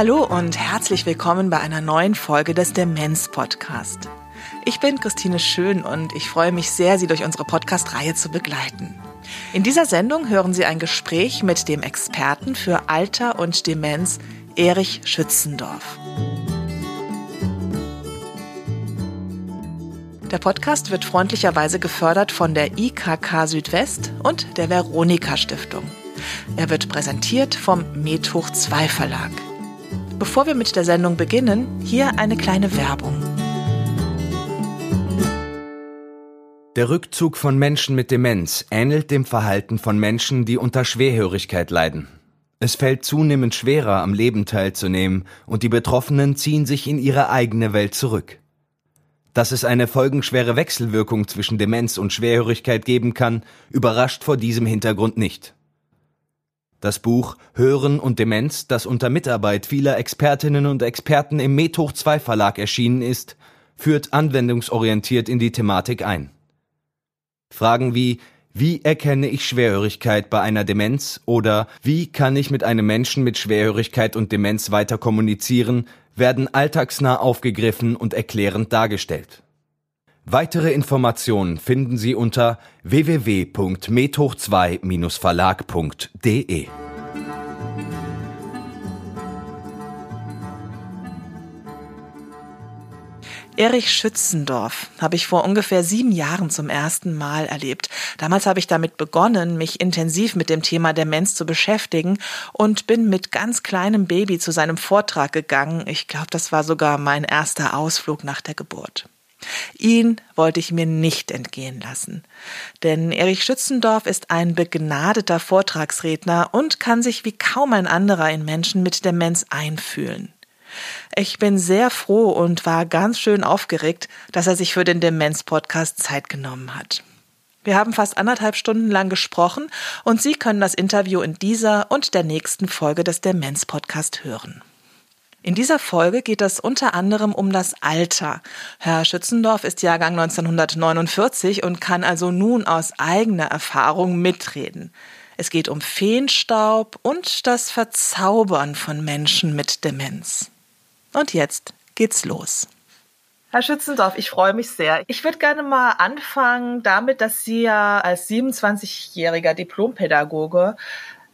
Hallo und herzlich willkommen bei einer neuen Folge des Demenz Podcast. Ich bin Christine Schön und ich freue mich sehr, Sie durch unsere Podcast-Reihe zu begleiten. In dieser Sendung hören Sie ein Gespräch mit dem Experten für Alter und Demenz, Erich Schützendorf. Der Podcast wird freundlicherweise gefördert von der IKK Südwest und der Veronika Stiftung. Er wird präsentiert vom Methoch 2 Verlag. Bevor wir mit der Sendung beginnen, hier eine kleine Werbung. Der Rückzug von Menschen mit Demenz ähnelt dem Verhalten von Menschen, die unter Schwerhörigkeit leiden. Es fällt zunehmend schwerer, am Leben teilzunehmen, und die Betroffenen ziehen sich in ihre eigene Welt zurück. Dass es eine folgenschwere Wechselwirkung zwischen Demenz und Schwerhörigkeit geben kann, überrascht vor diesem Hintergrund nicht. Das Buch Hören und Demenz, das unter Mitarbeit vieler Expertinnen und Experten im Methoch 2 Verlag erschienen ist, führt anwendungsorientiert in die Thematik ein. Fragen wie wie erkenne ich Schwerhörigkeit bei einer Demenz oder wie kann ich mit einem Menschen mit Schwerhörigkeit und Demenz weiter kommunizieren, werden alltagsnah aufgegriffen und erklärend dargestellt. Weitere Informationen finden Sie unter www.methoch2-verlag.de. Erich Schützendorf habe ich vor ungefähr sieben Jahren zum ersten Mal erlebt. Damals habe ich damit begonnen, mich intensiv mit dem Thema Demenz zu beschäftigen und bin mit ganz kleinem Baby zu seinem Vortrag gegangen. Ich glaube, das war sogar mein erster Ausflug nach der Geburt. Ihn wollte ich mir nicht entgehen lassen. Denn Erich Schützendorf ist ein begnadeter Vortragsredner und kann sich wie kaum ein anderer in Menschen mit Demenz einfühlen. Ich bin sehr froh und war ganz schön aufgeregt, dass er sich für den Demenz-Podcast Zeit genommen hat. Wir haben fast anderthalb Stunden lang gesprochen und Sie können das Interview in dieser und der nächsten Folge des Demenz-Podcast hören. In dieser Folge geht es unter anderem um das Alter. Herr Schützendorf ist Jahrgang 1949 und kann also nun aus eigener Erfahrung mitreden. Es geht um Feenstaub und das Verzaubern von Menschen mit Demenz. Und jetzt geht's los. Herr Schützendorf, ich freue mich sehr. Ich würde gerne mal anfangen damit, dass Sie ja als 27-jähriger Diplompädagoge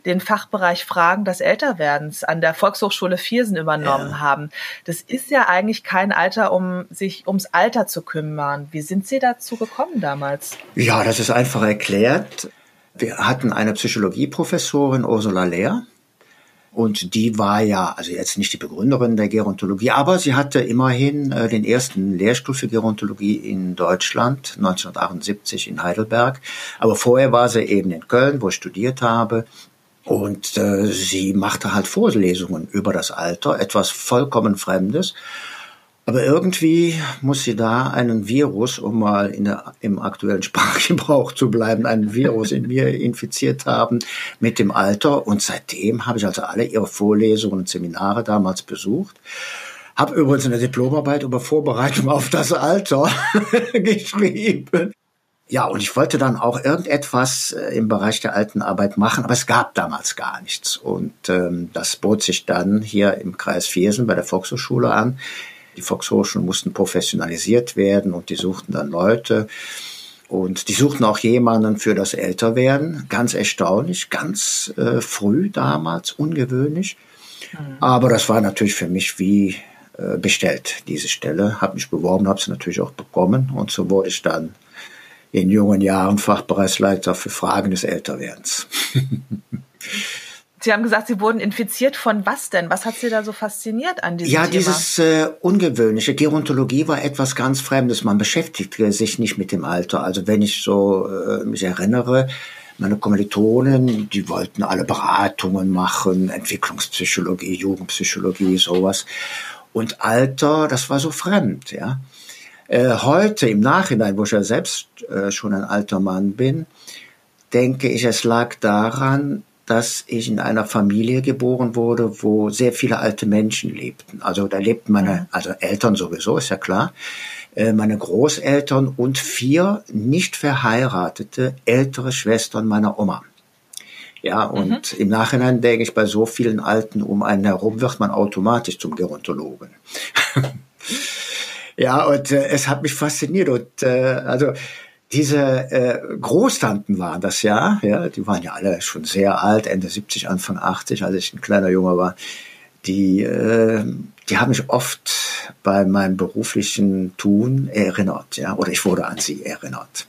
den Fachbereich Fragen des Älterwerdens an der Volkshochschule Viersen übernommen ja. haben. Das ist ja eigentlich kein Alter, um sich ums Alter zu kümmern. Wie sind Sie dazu gekommen damals? Ja, das ist einfach erklärt. Wir hatten eine Psychologieprofessorin, Ursula Lehr. Und die war ja, also jetzt nicht die Begründerin der Gerontologie, aber sie hatte immerhin äh, den ersten Lehrstuhl für Gerontologie in Deutschland, 1978 in Heidelberg. Aber vorher war sie eben in Köln, wo ich studiert habe. Und äh, sie machte halt Vorlesungen über das Alter, etwas vollkommen Fremdes. Aber irgendwie muss sie da einen Virus, um mal in der, im aktuellen Sprachgebrauch zu bleiben, einen Virus in mir infiziert haben mit dem Alter. Und seitdem habe ich also alle ihre Vorlesungen und Seminare damals besucht. Habe übrigens eine Diplomarbeit über Vorbereitung auf das Alter geschrieben. Ja, und ich wollte dann auch irgendetwas äh, im Bereich der alten Arbeit machen, aber es gab damals gar nichts. Und ähm, das bot sich dann hier im Kreis Viersen bei der Volkshochschule an. Die Volkshochschulen mussten professionalisiert werden und die suchten dann Leute. Und die suchten auch jemanden für das Älterwerden. Ganz erstaunlich, ganz äh, früh damals, ungewöhnlich. Mhm. Aber das war natürlich für mich wie äh, bestellt, diese Stelle. Habe mich beworben, habe sie natürlich auch bekommen. Und so wurde ich dann in jungen Jahren Fachbereichsleiter für Fragen des Älterwerdens. Sie haben gesagt, Sie wurden infiziert von was denn? Was hat Sie da so fasziniert an diesem ja, Thema? Ja, dieses äh, Ungewöhnliche. Gerontologie war etwas ganz Fremdes. Man beschäftigte sich nicht mit dem Alter. Also wenn ich so äh, mich erinnere, meine Kommilitonen, die wollten alle Beratungen machen, Entwicklungspsychologie, Jugendpsychologie, sowas. Und Alter, das war so fremd, ja. Äh, heute im Nachhinein, wo ich ja selbst äh, schon ein alter Mann bin, denke ich, es lag daran, dass ich in einer Familie geboren wurde, wo sehr viele alte Menschen lebten. Also da lebten meine, also Eltern sowieso, ist ja klar. äh, meine Großeltern und vier nicht verheiratete ältere Schwestern meiner Oma. Ja, und mhm. im Nachhinein denke ich, bei so vielen Alten um einen herum wird man automatisch zum Gerontologen. ja, und äh, es hat mich fasziniert und äh, also diese äh, Großtanten waren das ja, ja, die waren ja alle schon sehr alt, Ende 70, Anfang 80, als ich ein kleiner Junge war. Die, äh, die haben mich oft bei meinem beruflichen Tun erinnert, ja, oder ich wurde an sie erinnert.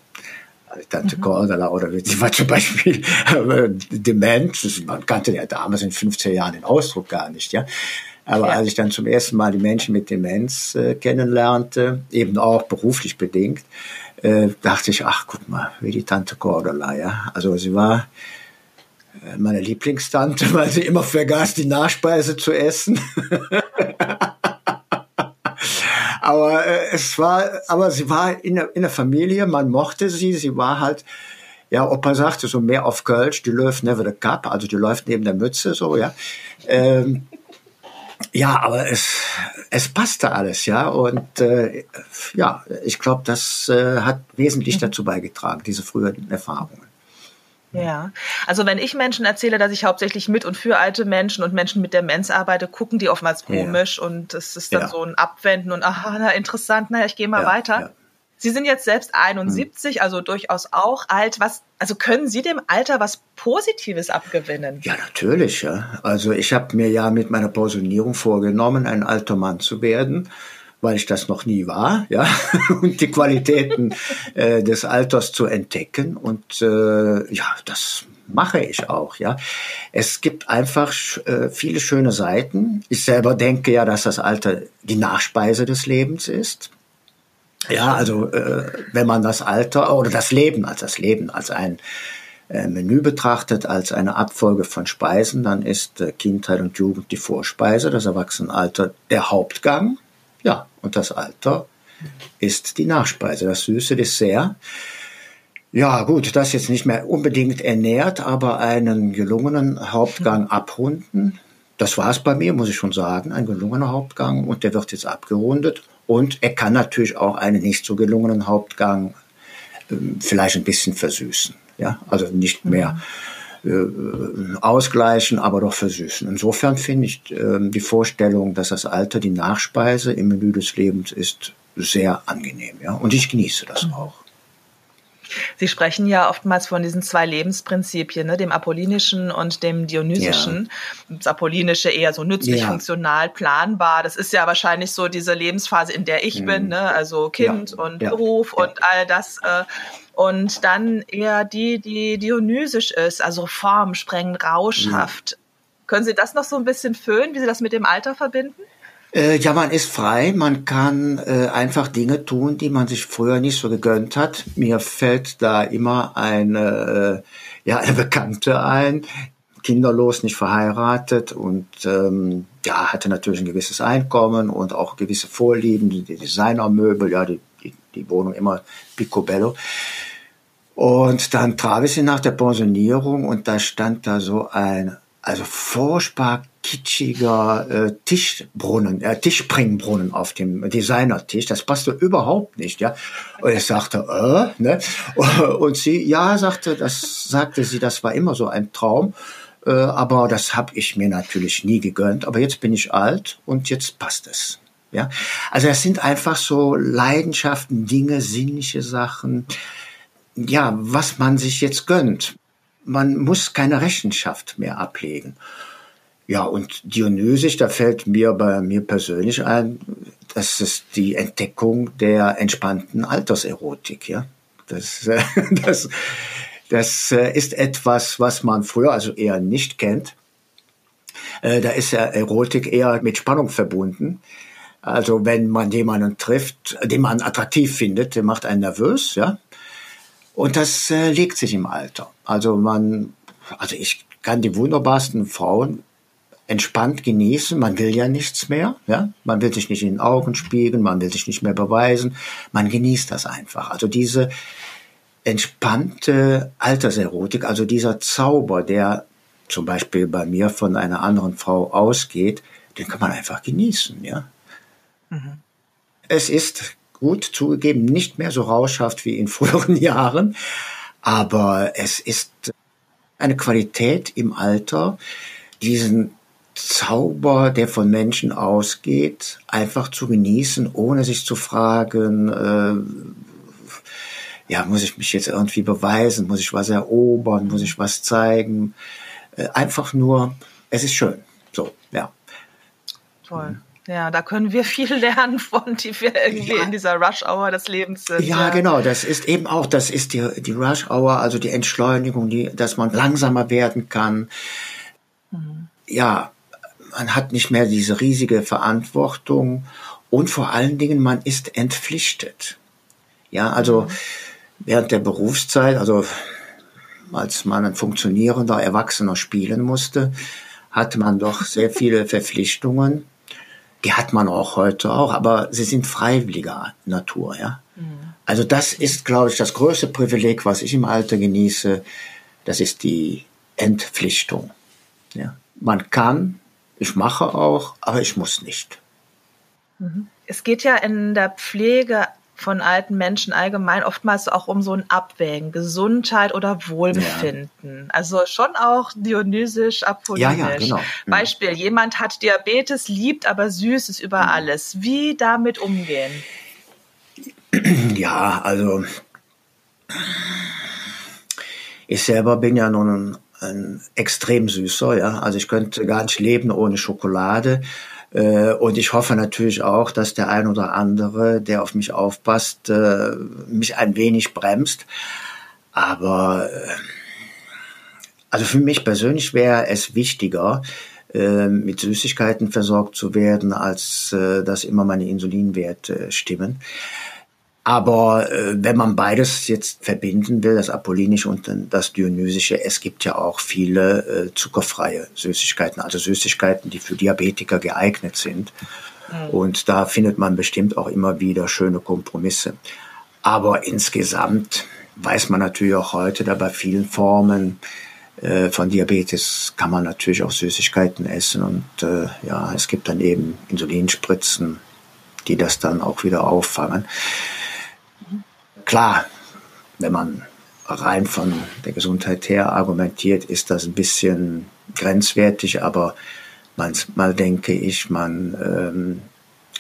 Tante mhm. Cordula oder die war zum Beispiel äh, dement. Man kannte ja damals in 15 Jahren den Ausdruck gar nicht, ja. Aber ja. als ich dann zum ersten Mal die Menschen mit Demenz äh, kennenlernte, eben auch beruflich bedingt, äh, dachte ich, ach, guck mal, wie die Tante Cordula, ja. Also sie war äh, meine Lieblingstante, weil sie immer vergaß, die Nachspeise zu essen. aber äh, es war, aber sie war in der, in der Familie, man mochte sie, sie war halt, ja, Opa sagte so mehr auf Kölsch, die läuft never the cup, also die läuft neben der Mütze, so, ja. Ähm, ja, aber es, es passte alles, ja. Und äh, ja, ich glaube, das äh, hat wesentlich dazu beigetragen, diese früheren Erfahrungen. Ja, also wenn ich Menschen erzähle, dass ich hauptsächlich mit und für alte Menschen und Menschen mit Demenz arbeite, gucken die oftmals komisch ja. und es ist dann ja. so ein Abwenden und aha, na interessant, naja, ich gehe mal ja, weiter. Sie sind jetzt selbst 71, hm. also durchaus auch alt. Was, also können Sie dem Alter was Positives abgewinnen? Ja, natürlich. Ja. Also ich habe mir ja mit meiner Pensionierung vorgenommen, ein alter Mann zu werden weil ich das noch nie war, ja, und die Qualitäten äh, des Alters zu entdecken. Und äh, ja, das mache ich auch, ja. Es gibt einfach äh, viele schöne Seiten. Ich selber denke ja, dass das Alter die Nachspeise des Lebens ist. Ja, also äh, wenn man das Alter oder das Leben als das Leben als ein äh, Menü betrachtet, als eine Abfolge von Speisen, dann ist äh, Kindheit und Jugend die Vorspeise, das Erwachsenenalter der Hauptgang. Ja, und das Alter ist die Nachspeise, das süße Dessert. Ja, gut, das jetzt nicht mehr unbedingt ernährt, aber einen gelungenen Hauptgang abrunden. Das war es bei mir, muss ich schon sagen, ein gelungener Hauptgang und der wird jetzt abgerundet. Und er kann natürlich auch einen nicht so gelungenen Hauptgang äh, vielleicht ein bisschen versüßen. Ja, also nicht mehr. Mhm äh, ausgleichen, aber doch versüßen. Insofern finde ich äh, die Vorstellung, dass das Alter die Nachspeise im Menü des Lebens ist, sehr angenehm. Ja? Und ich genieße das mhm. auch. Sie sprechen ja oftmals von diesen zwei Lebensprinzipien, ne, dem apollinischen und dem dionysischen. Ja. Das apollinische eher so nützlich, ja. funktional, planbar. Das ist ja wahrscheinlich so diese Lebensphase, in der ich mhm. bin, ne? also Kind ja. und Beruf und all das. Äh, und dann eher die, die dionysisch ist, also formsprengend, rauschhaft. Mhm. Können Sie das noch so ein bisschen füllen, wie Sie das mit dem Alter verbinden? Äh, ja, man ist frei, man kann äh, einfach Dinge tun, die man sich früher nicht so gegönnt hat. Mir fällt da immer eine, äh, ja, eine Bekannte ein, kinderlos, nicht verheiratet und ähm, ja, hatte natürlich ein gewisses Einkommen und auch gewisse Vorlieben, die Designermöbel, ja, die, die, die Wohnung immer picobello. Und dann traf ich sie nach der Pensionierung und da stand da so ein, also furchtbar kitschiger äh, Tischbrunnen, äh, Tischspringbrunnen auf dem Designertisch. Das passte überhaupt nicht, ja. Und ich sagte, äh, ne? Und sie, ja, sagte, das sagte sie, das war immer so ein Traum. Äh, aber das habe ich mir natürlich nie gegönnt. Aber jetzt bin ich alt und jetzt passt es. Ja, also es sind einfach so Leidenschaften, Dinge, sinnliche Sachen, ja, was man sich jetzt gönnt. Man muss keine Rechenschaft mehr ablegen. Ja, und Dionysisch, da fällt mir bei mir persönlich ein, das ist die Entdeckung der entspannten Alterserotik, ja. Das, äh, das, das äh, ist etwas, was man früher also eher nicht kennt. Äh, da ist ja Erotik eher mit Spannung verbunden. Also wenn man jemanden trifft, den man attraktiv findet, der macht einen nervös, ja. Und das legt sich im Alter. Also man, also ich kann die wunderbarsten Frauen entspannt genießen. Man will ja nichts mehr, ja. Man will sich nicht in den Augen spiegeln, man will sich nicht mehr beweisen. Man genießt das einfach. Also diese entspannte Alterserotik, also dieser Zauber, der zum Beispiel bei mir von einer anderen Frau ausgeht, den kann man einfach genießen, ja. Mhm. Es ist gut zugegeben, nicht mehr so rauschhaft wie in früheren Jahren, aber es ist eine Qualität im Alter, diesen Zauber, der von Menschen ausgeht, einfach zu genießen, ohne sich zu fragen, äh, ja, muss ich mich jetzt irgendwie beweisen, muss ich was erobern, muss ich was zeigen, äh, einfach nur, es ist schön, so, ja. Toll. Ja, da können wir viel lernen von, die wir irgendwie ja. in dieser Rush-Hour des Lebens sind. Ja, ja, genau. Das ist eben auch, das ist die, die Rush-Hour, also die Entschleunigung, die, dass man langsamer werden kann. Mhm. Ja, man hat nicht mehr diese riesige Verantwortung und vor allen Dingen, man ist entpflichtet. Ja, also mhm. während der Berufszeit, also als man ein funktionierender Erwachsener spielen musste, hatte man doch sehr viele Verpflichtungen die hat man auch heute auch, aber sie sind freiwilliger Natur, ja. Mhm. Also das ist, glaube ich, das größte Privileg, was ich im Alter genieße. Das ist die Entpflichtung. Ja. Man kann, ich mache auch, aber ich muss nicht. Mhm. Es geht ja in der Pflege von alten Menschen allgemein oftmals auch um so ein Abwägen, Gesundheit oder Wohlbefinden. Ja. Also schon auch dionysisch, apollonisch. Ja, ja, genau. Mhm. Beispiel, jemand hat Diabetes, liebt aber Süßes über mhm. alles. Wie damit umgehen? Ja, also ich selber bin ja nun ein, extrem süßer, ja. Also ich könnte gar nicht leben ohne Schokolade. Äh, und ich hoffe natürlich auch, dass der ein oder andere, der auf mich aufpasst, äh, mich ein wenig bremst. Aber äh, also für mich persönlich wäre es wichtiger, mit Süßigkeiten versorgt zu werden, als dass immer meine Insulinwerte stimmen. Aber äh, wenn man beides jetzt verbinden will, das Apollinische und das Dionysische, es gibt ja auch viele äh, zuckerfreie Süßigkeiten, also Süßigkeiten, die für Diabetiker geeignet sind. Mhm. Und da findet man bestimmt auch immer wieder schöne Kompromisse. Aber insgesamt weiß man natürlich auch heute, da bei vielen Formen äh, von Diabetes kann man natürlich auch Süßigkeiten essen. Und äh, ja, es gibt dann eben Insulinspritzen, die das dann auch wieder auffangen. Klar, wenn man rein von der Gesundheit her argumentiert, ist das ein bisschen grenzwertig, aber manchmal denke ich, man ähm,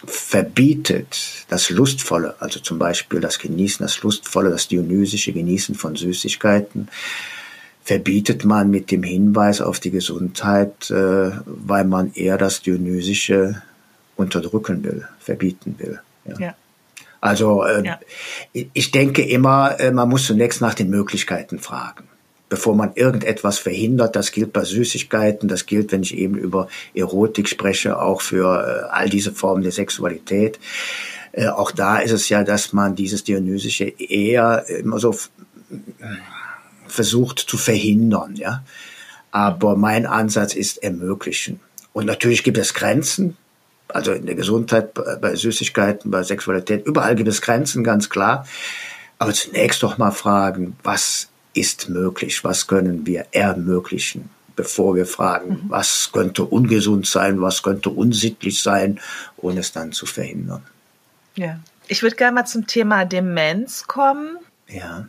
verbietet das Lustvolle, also zum Beispiel das Genießen, das Lustvolle, das dionysische Genießen von Süßigkeiten, verbietet man mit dem Hinweis auf die Gesundheit, äh, weil man eher das Dionysische unterdrücken will, verbieten will. Ja. ja. Also äh, ja. ich denke immer, äh, man muss zunächst nach den Möglichkeiten fragen, bevor man irgendetwas verhindert. Das gilt bei Süßigkeiten, das gilt, wenn ich eben über Erotik spreche, auch für äh, all diese Formen der Sexualität. Äh, auch da ist es ja, dass man dieses Dionysische eher immer so versucht zu verhindern, ja. Aber mein Ansatz ist ermöglichen. Und natürlich gibt es Grenzen, also in der Gesundheit, bei Süßigkeiten, bei Sexualität, überall gibt es Grenzen, ganz klar. Aber zunächst doch mal fragen, was ist möglich, was können wir ermöglichen, bevor wir fragen, mhm. was könnte ungesund sein, was könnte unsittlich sein, ohne es dann zu verhindern. Ja, ich würde gerne mal zum Thema Demenz kommen. Ja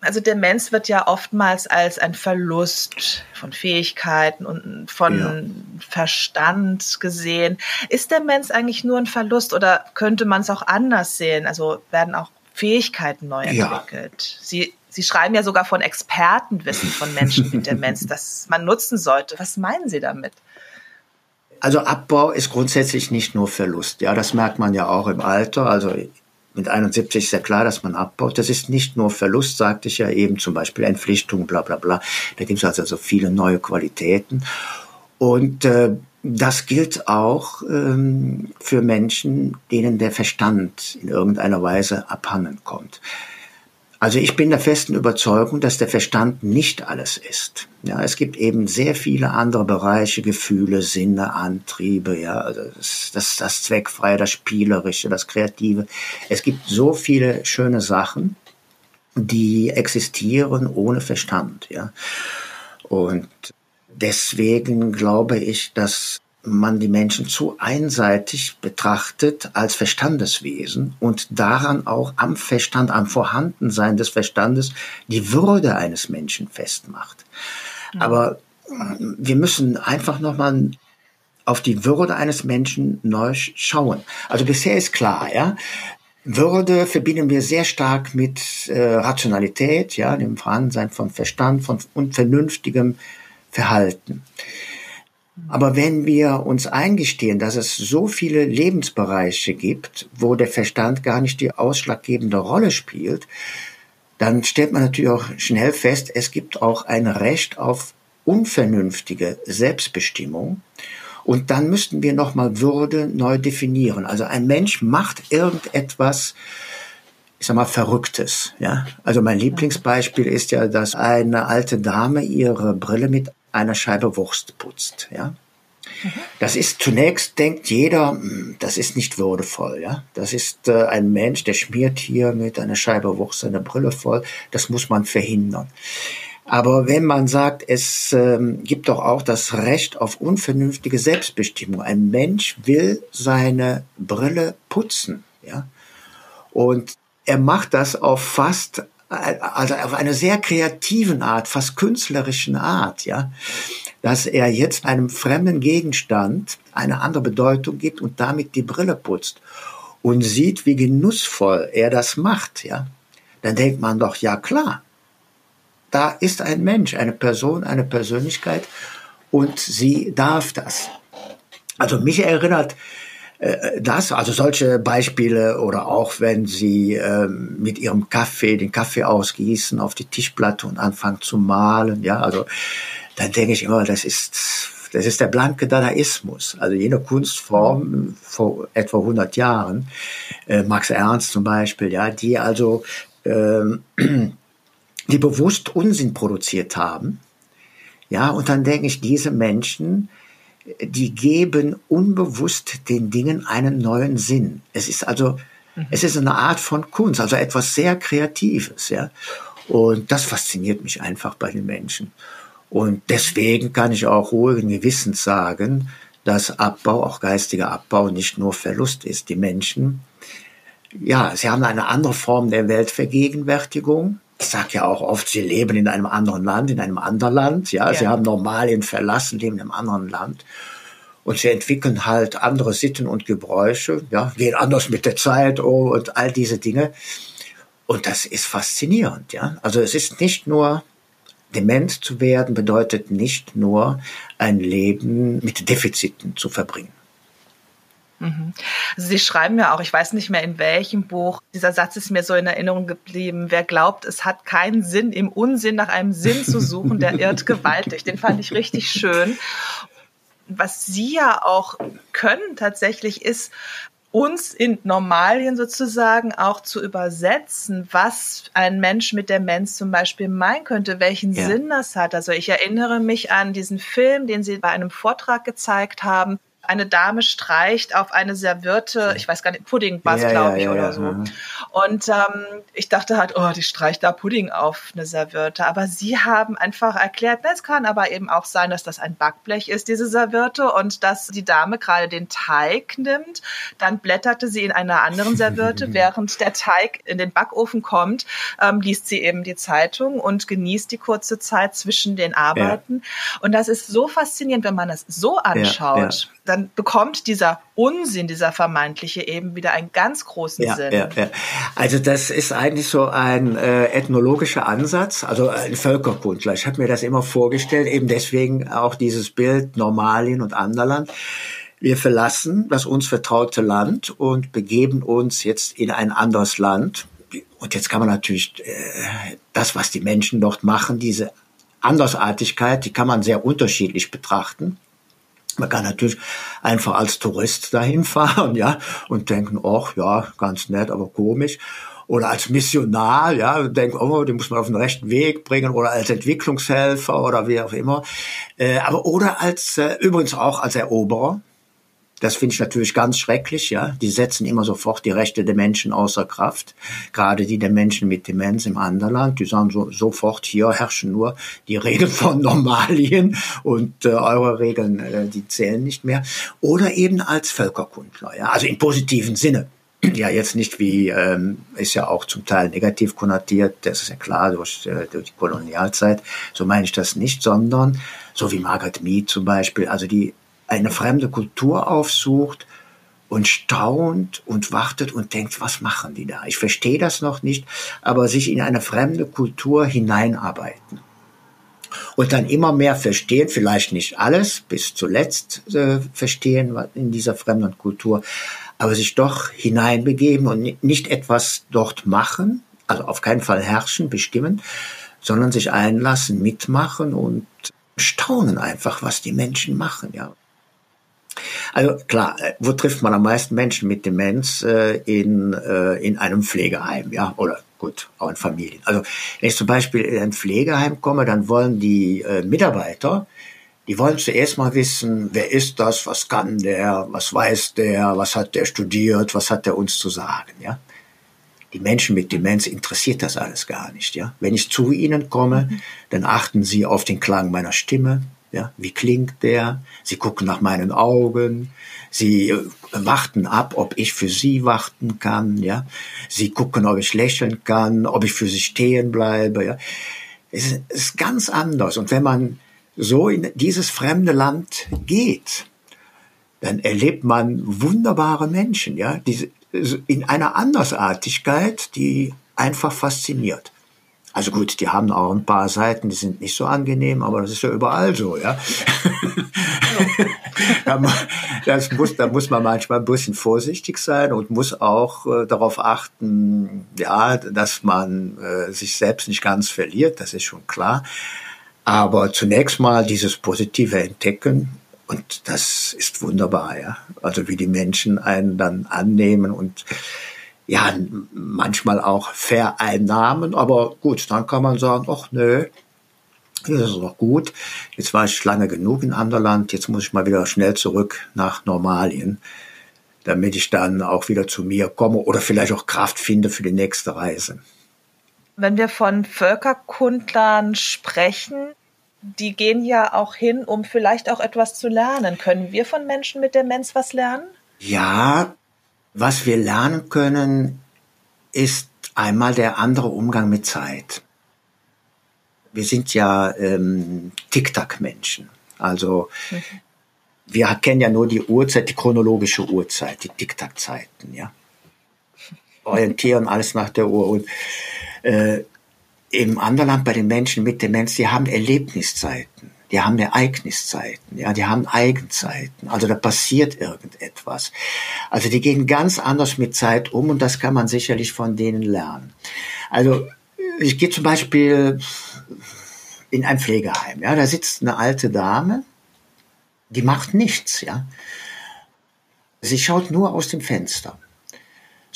also Demenz wird ja oftmals als ein Verlust von Fähigkeiten und von ja. Verstand gesehen. Ist Demenz eigentlich nur ein Verlust oder könnte man es auch anders sehen? Also werden auch Fähigkeiten neu entwickelt? Ja. Sie, Sie schreiben ja sogar von Expertenwissen von Menschen mit Demenz, das man nutzen sollte. Was meinen Sie damit? Also Abbau ist grundsätzlich nicht nur Verlust. Ja, das merkt man ja auch im Alter. Also mit 71 ist ja klar, dass man abbaut. Das ist nicht nur Verlust, sagte ich ja eben, zum Beispiel Entpflichtung, bla bla bla. Da gibt es also so viele neue Qualitäten. Und äh, das gilt auch ähm, für Menschen, denen der Verstand in irgendeiner Weise abhanden kommt. Also ich bin der festen Überzeugung, dass der Verstand nicht alles ist. Ja, es gibt eben sehr viele andere Bereiche, Gefühle, Sinne, Antriebe, ja, also das, das, das Zweckfreie, das Spielerische, das Kreative. Es gibt so viele schöne Sachen, die existieren ohne Verstand, ja. Und deswegen glaube ich, dass man die Menschen zu einseitig betrachtet als Verstandeswesen und daran auch am Verstand, am Vorhandensein des Verstandes die Würde eines Menschen festmacht. Mhm. Aber wir müssen einfach nochmal auf die Würde eines Menschen neu schauen. Also bisher ist klar, ja, würde verbinden wir sehr stark mit äh, Rationalität, ja, dem Vorhandensein von Verstand von, und vernünftigem Verhalten. Aber wenn wir uns eingestehen, dass es so viele Lebensbereiche gibt, wo der Verstand gar nicht die ausschlaggebende Rolle spielt, dann stellt man natürlich auch schnell fest, es gibt auch ein Recht auf unvernünftige Selbstbestimmung. Und dann müssten wir nochmal Würde neu definieren. Also ein Mensch macht irgendetwas, ich sag mal, Verrücktes. Ja? Also mein Lieblingsbeispiel ist ja, dass eine alte Dame ihre Brille mit einer Scheibe Wurst putzt. Ja? Das ist zunächst denkt jeder, hm, das ist nicht würdevoll, ja. Das ist äh, ein Mensch, der schmiert hier mit einer Scheibe Wurst seine Brille voll. Das muss man verhindern. Aber wenn man sagt, es ähm, gibt doch auch das Recht auf unvernünftige Selbstbestimmung. Ein Mensch will seine Brille putzen, ja. Und er macht das auf fast, also auf eine sehr kreativen Art, fast künstlerischen Art, ja. Dass er jetzt einem fremden Gegenstand eine andere Bedeutung gibt und damit die Brille putzt und sieht, wie genussvoll er das macht, ja. Dann denkt man doch, ja klar, da ist ein Mensch, eine Person, eine Persönlichkeit und sie darf das. Also mich erinnert das, also solche Beispiele oder auch wenn sie äh, mit ihrem Kaffee den Kaffee ausgießen auf die Tischplatte und anfangen zu malen, ja, also dann denke ich immer, das ist das ist der blanke Dadaismus, also jene Kunstform vor etwa 100 Jahren, äh, Max Ernst zum Beispiel, ja, die also ähm, die bewusst Unsinn produziert haben. Ja, und dann denke ich, diese Menschen, die geben unbewusst den Dingen einen neuen Sinn. Es ist also, mhm. es ist eine Art von Kunst, also etwas sehr Kreatives, ja. Und das fasziniert mich einfach bei den Menschen. Und deswegen kann ich auch ruhigen Gewissens sagen, dass Abbau, auch geistiger Abbau, nicht nur Verlust ist. Die Menschen, ja, sie haben eine andere Form der Weltvergegenwärtigung ich sage ja auch oft, sie leben in einem anderen Land, in einem anderen Land. Ja, ja. sie haben Normalien verlassen, leben in einem anderen Land. Und sie entwickeln halt andere Sitten und Gebräuche, ja, gehen anders mit der Zeit um und all diese Dinge. Und das ist faszinierend, ja. Also es ist nicht nur, dement zu werden bedeutet nicht nur ein Leben mit Defiziten zu verbringen. Mhm. Also Sie schreiben ja auch, ich weiß nicht mehr in welchem Buch, dieser Satz ist mir so in Erinnerung geblieben, wer glaubt, es hat keinen Sinn, im Unsinn nach einem Sinn zu suchen, der irrt gewaltig. Den fand ich richtig schön. Was Sie ja auch können tatsächlich ist, uns in Normalien sozusagen auch zu übersetzen, was ein Mensch mit Demenz zum Beispiel meinen könnte, welchen ja. Sinn das hat. Also ich erinnere mich an diesen Film, den Sie bei einem Vortrag gezeigt haben, eine Dame streicht auf eine Serviette, ich weiß gar nicht, Pudding war es, ja, glaube ich, ja, oder ja, so. Und ähm, ich dachte halt, oh, die streicht da Pudding auf eine Serviette. Aber sie haben einfach erklärt, na, es kann aber eben auch sein, dass das ein Backblech ist, diese Serviette, und dass die Dame gerade den Teig nimmt. Dann blätterte sie in einer anderen Serviette, während der Teig in den Backofen kommt, ähm, liest sie eben die Zeitung und genießt die kurze Zeit zwischen den Arbeiten. Und das ist so faszinierend, wenn man es so anschaut dann bekommt dieser Unsinn, dieser vermeintliche eben wieder einen ganz großen ja, Sinn. Ja, ja. Also das ist eigentlich so ein äh, ethnologischer Ansatz, also ein Völkerkundler. Ich habe mir das immer vorgestellt, eben deswegen auch dieses Bild Normalien und Anderland. Wir verlassen das uns vertraute Land und begeben uns jetzt in ein anderes Land. Und jetzt kann man natürlich äh, das, was die Menschen dort machen, diese Andersartigkeit, die kann man sehr unterschiedlich betrachten. Man kann natürlich einfach als Tourist dahin fahren, ja, und denken, ach, ja, ganz nett, aber komisch. Oder als Missionar, ja, und denken, oh, den muss man auf den rechten Weg bringen, oder als Entwicklungshelfer oder wie auch immer. Äh, aber oder als, äh, übrigens auch als Eroberer. Das finde ich natürlich ganz schrecklich, ja. Die setzen immer sofort die Rechte der Menschen außer Kraft. Gerade die der Menschen mit Demenz im Anderland, die sagen so, sofort, hier herrschen nur die Regeln von Normalien und äh, eure Regeln, äh, die zählen nicht mehr. Oder eben als Völkerkundler, ja. Also im positiven Sinne. Ja, jetzt nicht wie, ähm, ist ja auch zum Teil negativ konnotiert, das ist ja klar durch, äh, durch die Kolonialzeit, so meine ich das nicht, sondern so wie Margaret Mead zum Beispiel, also die eine fremde Kultur aufsucht und staunt und wartet und denkt, was machen die da? Ich verstehe das noch nicht, aber sich in eine fremde Kultur hineinarbeiten. Und dann immer mehr verstehen, vielleicht nicht alles, bis zuletzt äh, verstehen in dieser fremden Kultur, aber sich doch hineinbegeben und nicht etwas dort machen, also auf keinen Fall herrschen, bestimmen, sondern sich einlassen, mitmachen und staunen einfach, was die Menschen machen, ja. Also klar, äh, wo trifft man am meisten Menschen mit Demenz? Äh, in, äh, in einem Pflegeheim, ja, oder gut, auch in Familien. Also wenn ich zum Beispiel in ein Pflegeheim komme, dann wollen die Mitarbeiter, die wollen zuerst mal wissen, wer ist das, was kann der, was weiß der, was hat der studiert, was hat der uns zu sagen, ja. Die Menschen mit Demenz interessiert das alles gar nicht, ja. Wenn ich zu ihnen komme, mhm. dann achten sie auf den Klang meiner Stimme, ja, wie klingt der? Sie gucken nach meinen Augen. Sie äh, warten ab, ob ich für sie warten kann. Ja, sie gucken, ob ich lächeln kann, ob ich für sie stehen bleibe. Ja, es ist ganz anders. Und wenn man so in dieses fremde Land geht, dann erlebt man wunderbare Menschen. Ja, diese, in einer Andersartigkeit, die einfach fasziniert. Also gut, die haben auch ein paar Seiten, die sind nicht so angenehm, aber das ist ja überall so, ja. das muss, da muss man manchmal ein bisschen vorsichtig sein und muss auch äh, darauf achten, ja, dass man äh, sich selbst nicht ganz verliert, das ist schon klar. Aber zunächst mal dieses positive Entdecken und das ist wunderbar, ja. Also wie die Menschen einen dann annehmen und ja, manchmal auch Vereinnahmen, aber gut, dann kann man sagen, ach nö, das ist doch gut. Jetzt war ich lange genug in Anderland, jetzt muss ich mal wieder schnell zurück nach Normalien, damit ich dann auch wieder zu mir komme oder vielleicht auch Kraft finde für die nächste Reise. Wenn wir von Völkerkundlern sprechen, die gehen ja auch hin, um vielleicht auch etwas zu lernen. Können wir von Menschen mit Demenz was lernen? Ja, was wir lernen können, ist einmal der andere Umgang mit Zeit. Wir sind ja ähm, Tic-Tac-Menschen. Also mhm. wir kennen ja nur die Uhrzeit, die chronologische Uhrzeit, die Tic-Tac-Zeiten, ja. Orientieren alles nach der Uhr. Und äh, im Anderland bei den Menschen mit Demenz, die haben Erlebniszeiten die haben Ereigniszeiten, ja, die haben Eigenzeiten. Also da passiert irgendetwas. Also die gehen ganz anders mit Zeit um und das kann man sicherlich von denen lernen. Also ich gehe zum Beispiel in ein Pflegeheim, ja, da sitzt eine alte Dame, die macht nichts, ja. Sie schaut nur aus dem Fenster.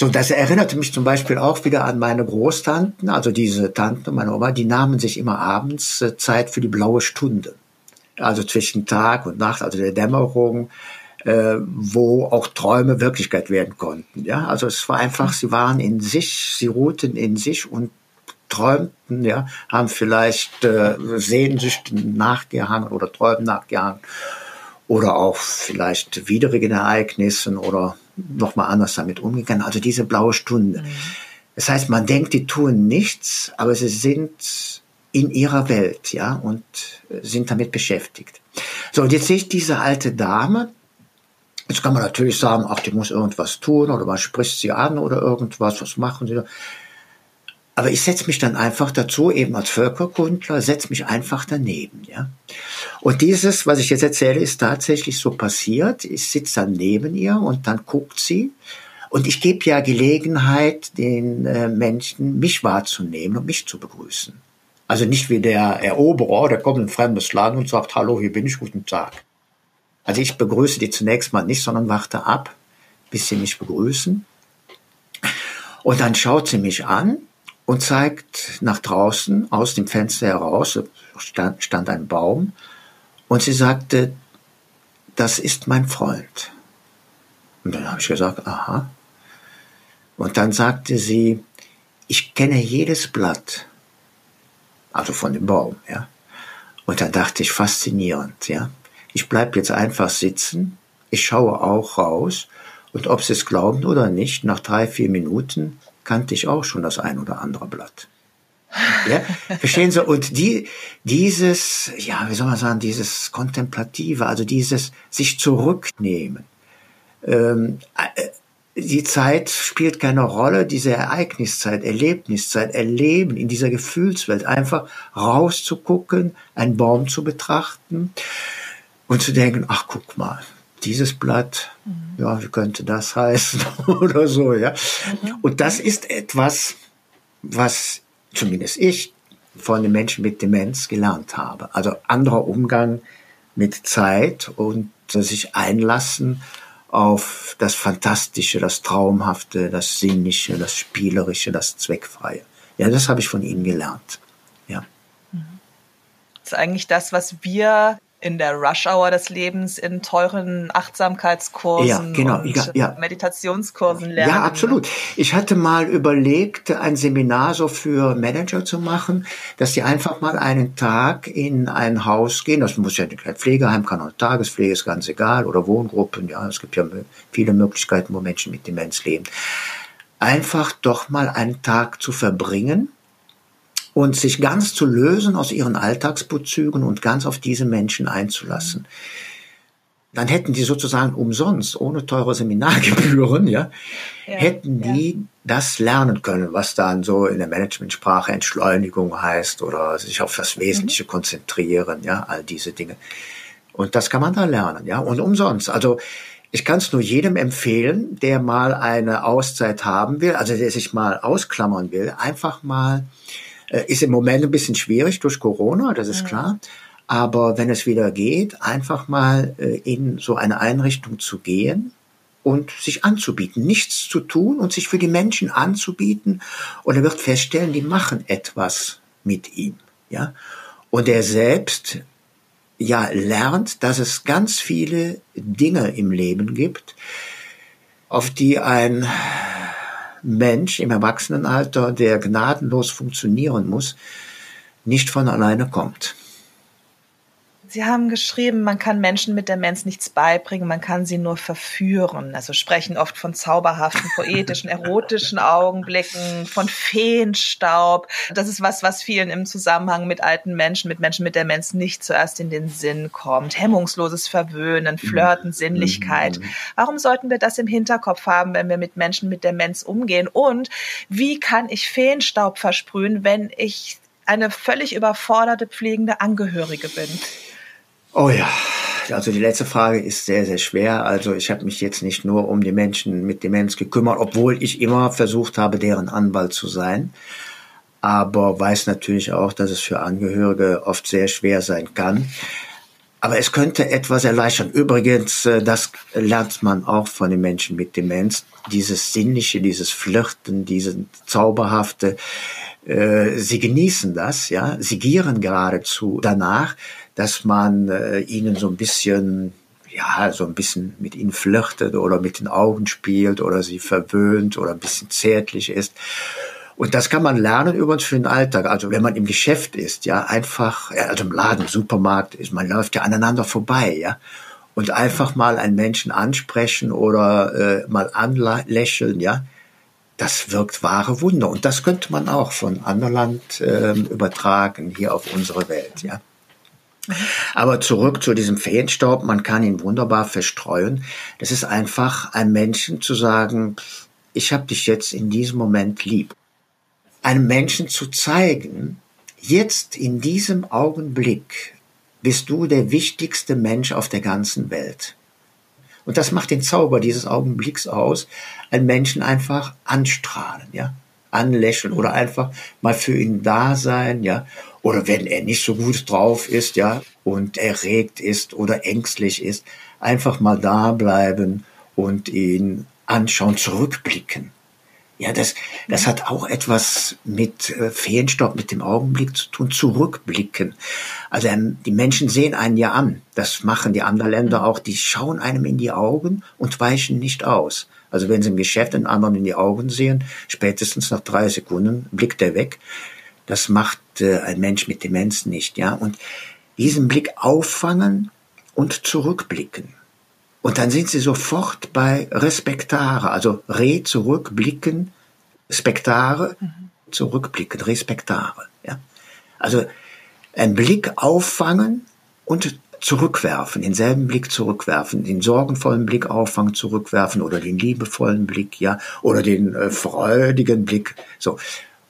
So, das erinnerte mich zum Beispiel auch wieder an meine Großtanten, also diese Tanten, meine Oma, die nahmen sich immer abends äh, Zeit für die blaue Stunde. Also zwischen Tag und Nacht, also der Dämmerung, äh, wo auch Träume Wirklichkeit werden konnten. Ja, also es war einfach, sie waren in sich, sie ruhten in sich und träumten, ja, haben vielleicht äh, Sehnsüchten nachgehangen oder Träumen nachgehangen oder auch vielleicht widrigen Ereignissen oder nochmal anders damit umgegangen. Also diese blaue Stunde. Mhm. Das heißt, man denkt, die tun nichts, aber sie sind in ihrer Welt, ja, und sind damit beschäftigt. So, und jetzt sehe ich diese alte Dame. Jetzt kann man natürlich sagen, ach, die muss irgendwas tun oder man spricht sie an oder irgendwas, was machen sie. Aber ich setze mich dann einfach dazu, eben als Völkerkundler, setze mich einfach daneben, ja. Und dieses, was ich jetzt erzähle, ist tatsächlich so passiert. Ich sitze dann neben ihr und dann guckt sie. Und ich gebe ja Gelegenheit, den äh, Menschen mich wahrzunehmen und mich zu begrüßen. Also nicht wie der Eroberer, der kommt in ein fremdes Land und sagt, hallo, hier bin ich, guten Tag. Also ich begrüße die zunächst mal nicht, sondern warte ab, bis sie mich begrüßen. Und dann schaut sie mich an und zeigt nach draußen aus dem Fenster heraus, stand, stand ein Baum, und sie sagte, das ist mein Freund. Und dann habe ich gesagt, aha. Und dann sagte sie, ich kenne jedes Blatt, also von dem Baum, ja. Und dann dachte ich, faszinierend, ja. Ich bleib jetzt einfach sitzen, ich schaue auch raus und ob Sie es glauben oder nicht, nach drei, vier Minuten kannte ich auch schon das ein oder andere Blatt. Ja, verstehen Sie? Und die, dieses, ja, wie soll man sagen, dieses Kontemplative, also dieses sich zurücknehmen. Ähm, äh, die Zeit spielt keine Rolle, diese Ereigniszeit, Erlebniszeit, Erleben in dieser Gefühlswelt, einfach rauszugucken, einen Baum zu betrachten und zu denken, ach guck mal, dieses Blatt, mhm. ja, wie könnte das heißen oder so, ja. Mhm. Und das ist etwas, was zumindest ich von den Menschen mit Demenz gelernt habe. Also anderer Umgang mit Zeit und sich einlassen auf das Fantastische, das Traumhafte, das Sinnliche, das Spielerische, das Zweckfreie. Ja, das habe ich von ihnen gelernt. Ja. Das ist eigentlich das, was wir in der Rush-Hour des Lebens in teuren Achtsamkeitskursen ja, genau, und ja, ja. Meditationskursen lernen. Ja, absolut. Ich hatte mal überlegt, ein Seminar so für Manager zu machen, dass die einfach mal einen Tag in ein Haus gehen. Das muss ja kein Pflegeheim, kann auch Tagespflege, ist ganz egal, oder Wohngruppen. Ja, es gibt ja viele Möglichkeiten, wo Menschen mit Demenz leben. Einfach doch mal einen Tag zu verbringen und sich ganz zu lösen aus ihren Alltagsbezügen und ganz auf diese Menschen einzulassen. Dann hätten die sozusagen umsonst, ohne teure Seminargebühren, ja, ja hätten die ja. das lernen können, was dann so in der Managementsprache Entschleunigung heißt oder sich auf das Wesentliche mhm. konzentrieren, ja, all diese Dinge. Und das kann man da lernen, ja, und umsonst. Also ich kann es nur jedem empfehlen, der mal eine Auszeit haben will, also der sich mal ausklammern will, einfach mal ist im Moment ein bisschen schwierig durch Corona, das ist mhm. klar. Aber wenn es wieder geht, einfach mal äh, in so eine Einrichtung zu gehen und sich anzubieten, nichts zu tun und sich für die Menschen anzubieten. Und er wird feststellen, die machen etwas mit ihm, ja. Und er selbst, ja, lernt, dass es ganz viele Dinge im Leben gibt, auf die ein Mensch im Erwachsenenalter, der gnadenlos funktionieren muss, nicht von alleine kommt. Sie haben geschrieben, man kann Menschen mit Demenz nichts beibringen, man kann sie nur verführen. Also sprechen oft von zauberhaften, poetischen, erotischen Augenblicken, von Feenstaub. Das ist was, was vielen im Zusammenhang mit alten Menschen, mit Menschen mit Demenz nicht zuerst in den Sinn kommt. Hemmungsloses Verwöhnen, Flirten, Sinnlichkeit. Warum sollten wir das im Hinterkopf haben, wenn wir mit Menschen mit Demenz umgehen? Und wie kann ich Feenstaub versprühen, wenn ich eine völlig überforderte pflegende Angehörige bin? Oh ja, also die letzte Frage ist sehr, sehr schwer. Also ich habe mich jetzt nicht nur um die Menschen mit Demenz gekümmert, obwohl ich immer versucht habe, deren Anwalt zu sein. Aber weiß natürlich auch, dass es für Angehörige oft sehr schwer sein kann. Aber es könnte etwas erleichtern. Übrigens, äh, das lernt man auch von den Menschen mit Demenz. Dieses Sinnliche, dieses Flirten, dieses Zauberhafte. Äh, sie genießen das, ja. Sie gieren geradezu danach dass man äh, ihnen so ein bisschen ja, so ein bisschen mit ihnen flirtet oder mit den Augen spielt oder sie verwöhnt oder ein bisschen zärtlich ist. Und das kann man lernen übrigens für den Alltag. Also wenn man im Geschäft ist, ja, einfach, also im Laden, Supermarkt ist, man läuft ja aneinander vorbei, ja. Und einfach mal einen Menschen ansprechen oder äh, mal anlächeln, ja, das wirkt wahre Wunder. Und das könnte man auch von Anderland äh, übertragen hier auf unsere Welt, ja. Aber zurück zu diesem Feenstaub, man kann ihn wunderbar verstreuen. Das ist einfach einem Menschen zu sagen, ich habe dich jetzt in diesem Moment lieb. Einem Menschen zu zeigen, jetzt in diesem Augenblick bist du der wichtigste Mensch auf der ganzen Welt. Und das macht den Zauber dieses Augenblicks aus, einen Menschen einfach anstrahlen, ja, anlächeln oder einfach mal für ihn da sein, ja, oder wenn er nicht so gut drauf ist, ja, und erregt ist oder ängstlich ist, einfach mal da bleiben und ihn anschauen, zurückblicken. Ja, das, das hat auch etwas mit äh, Feenstaub, mit dem Augenblick zu tun, zurückblicken. Also ähm, die Menschen sehen einen ja an. Das machen die anderen Länder auch. Die schauen einem in die Augen und weichen nicht aus. Also wenn sie im Geschäft einen anderen in die Augen sehen, spätestens nach drei Sekunden blickt er weg. Das macht äh, ein Mensch mit Demenz nicht, ja. Und diesen Blick auffangen und zurückblicken. Und dann sind sie sofort bei Respektare, also Re zurückblicken, Spektare mhm. zurückblicken, Respektare. Ja? Also ein Blick auffangen und zurückwerfen, denselben Blick zurückwerfen, den sorgenvollen Blick auffangen, zurückwerfen oder den liebevollen Blick, ja, oder den äh, freudigen Blick. So.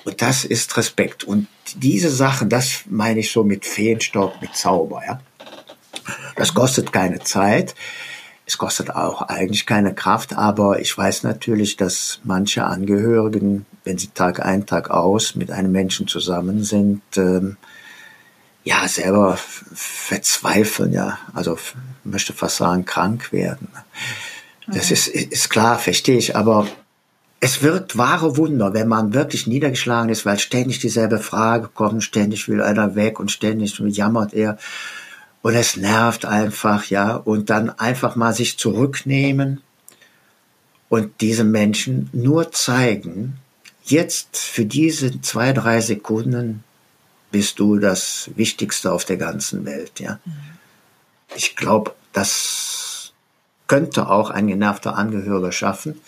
Und das ist Respekt. Und diese Sachen, das meine ich so mit Feenstaub, mit Zauber, ja. Das kostet keine Zeit. Es kostet auch eigentlich keine Kraft, aber ich weiß natürlich, dass manche Angehörigen, wenn sie Tag ein, Tag aus mit einem Menschen zusammen sind, ähm, ja, selber verzweifeln, ja, also möchte fast sagen, krank werden. Das ist, ist klar, verstehe ich, aber es wirkt wahre Wunder, wenn man wirklich niedergeschlagen ist, weil ständig dieselbe Frage kommt, ständig will einer weg und ständig jammert er. Und es nervt einfach, ja. Und dann einfach mal sich zurücknehmen und diesem Menschen nur zeigen, jetzt für diese zwei, drei Sekunden bist du das Wichtigste auf der ganzen Welt, ja. Mhm. Ich glaube, das könnte auch ein genervter Angehöriger schaffen.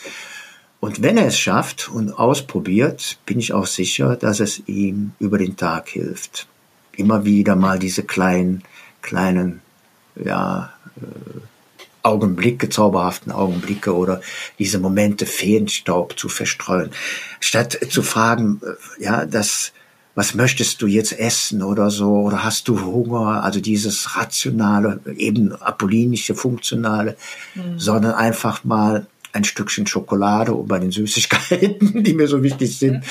Und wenn er es schafft und ausprobiert, bin ich auch sicher, dass es ihm über den Tag hilft. Immer wieder mal diese kleinen kleinen ja, äh, Augenblicke, zauberhaften Augenblicke oder diese Momente Feenstaub zu verstreuen. Statt zu fragen, äh, ja, das, was möchtest du jetzt essen oder so, oder hast du Hunger, also dieses rationale, eben apollinische, funktionale, mhm. sondern einfach mal ein Stückchen Schokolade, um bei den Süßigkeiten, die mir so wichtig sind,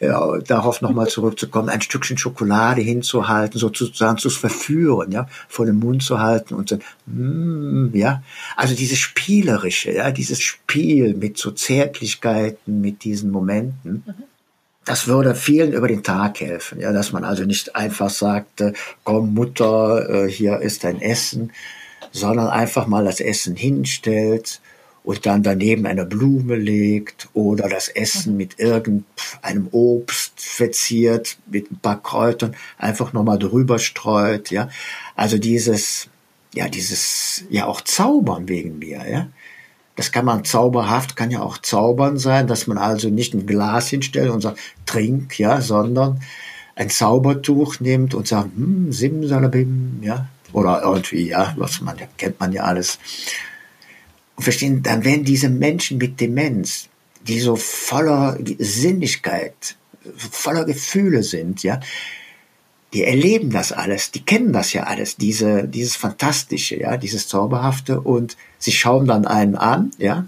ja, darauf nochmal zurückzukommen, ein Stückchen Schokolade hinzuhalten, sozusagen zu verführen, ja, vor dem Mund zu halten und so, mm, ja, also dieses Spielerische, ja, dieses Spiel mit so Zärtlichkeiten, mit diesen Momenten. Das würde vielen über den Tag helfen, ja, dass man also nicht einfach sagt, komm Mutter, äh, hier ist dein Essen, sondern einfach mal das Essen hinstellt, und dann daneben eine Blume legt oder das Essen mit irgendeinem Obst verziert, mit ein paar Kräutern einfach nochmal drüber streut, ja. Also dieses, ja, dieses, ja auch Zaubern wegen mir, ja. Das kann man zauberhaft, kann ja auch zaubern sein, dass man also nicht ein Glas hinstellt und sagt, trink, ja, sondern ein Zaubertuch nimmt und sagt, hm, simsalabim, ja, oder irgendwie, ja, was man, kennt man ja alles. Und verstehen, dann werden diese Menschen mit Demenz, die so voller Sinnlichkeit, voller Gefühle sind, ja, die erleben das alles, die kennen das ja alles, diese, dieses Fantastische, ja, dieses Zauberhafte und sie schauen dann einen an, ja,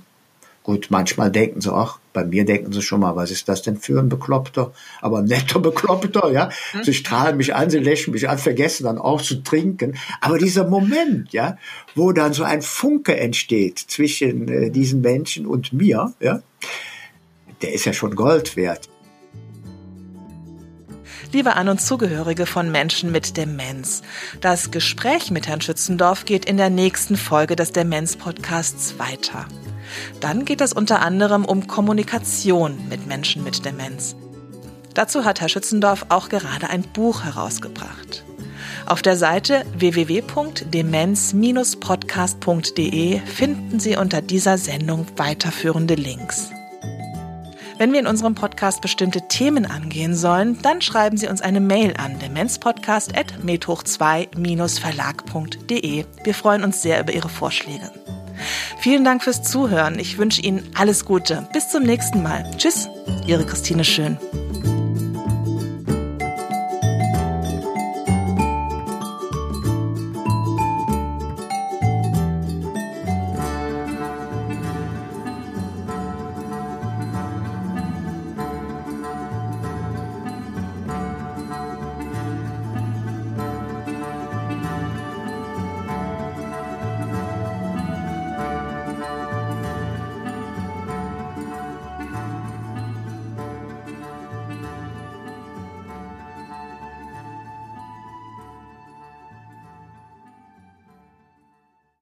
Gut, manchmal denken sie, ach, bei mir denken sie schon mal, was ist das denn für ein Bekloppter? Aber ein netter Bekloppter, ja. Hm? Sie strahlen mich an, sie lächeln mich an, vergessen dann auch zu trinken. Aber dieser Moment, ja, wo dann so ein Funke entsteht zwischen äh, diesen Menschen und mir, ja, der ist ja schon Gold wert. Liebe An- und Zugehörige von Menschen mit Demenz. Das Gespräch mit Herrn Schützendorf geht in der nächsten Folge des Demenz-Podcasts weiter. Dann geht es unter anderem um Kommunikation mit Menschen mit Demenz. Dazu hat Herr Schützendorf auch gerade ein Buch herausgebracht. Auf der Seite www.demenz-podcast.de finden Sie unter dieser Sendung weiterführende Links. Wenn wir in unserem Podcast bestimmte Themen angehen sollen, dann schreiben Sie uns eine Mail an demenzpodcast.medhoch2-verlag.de. Wir freuen uns sehr über Ihre Vorschläge. Vielen Dank fürs Zuhören. Ich wünsche Ihnen alles Gute. Bis zum nächsten Mal. Tschüss, Ihre Christine Schön.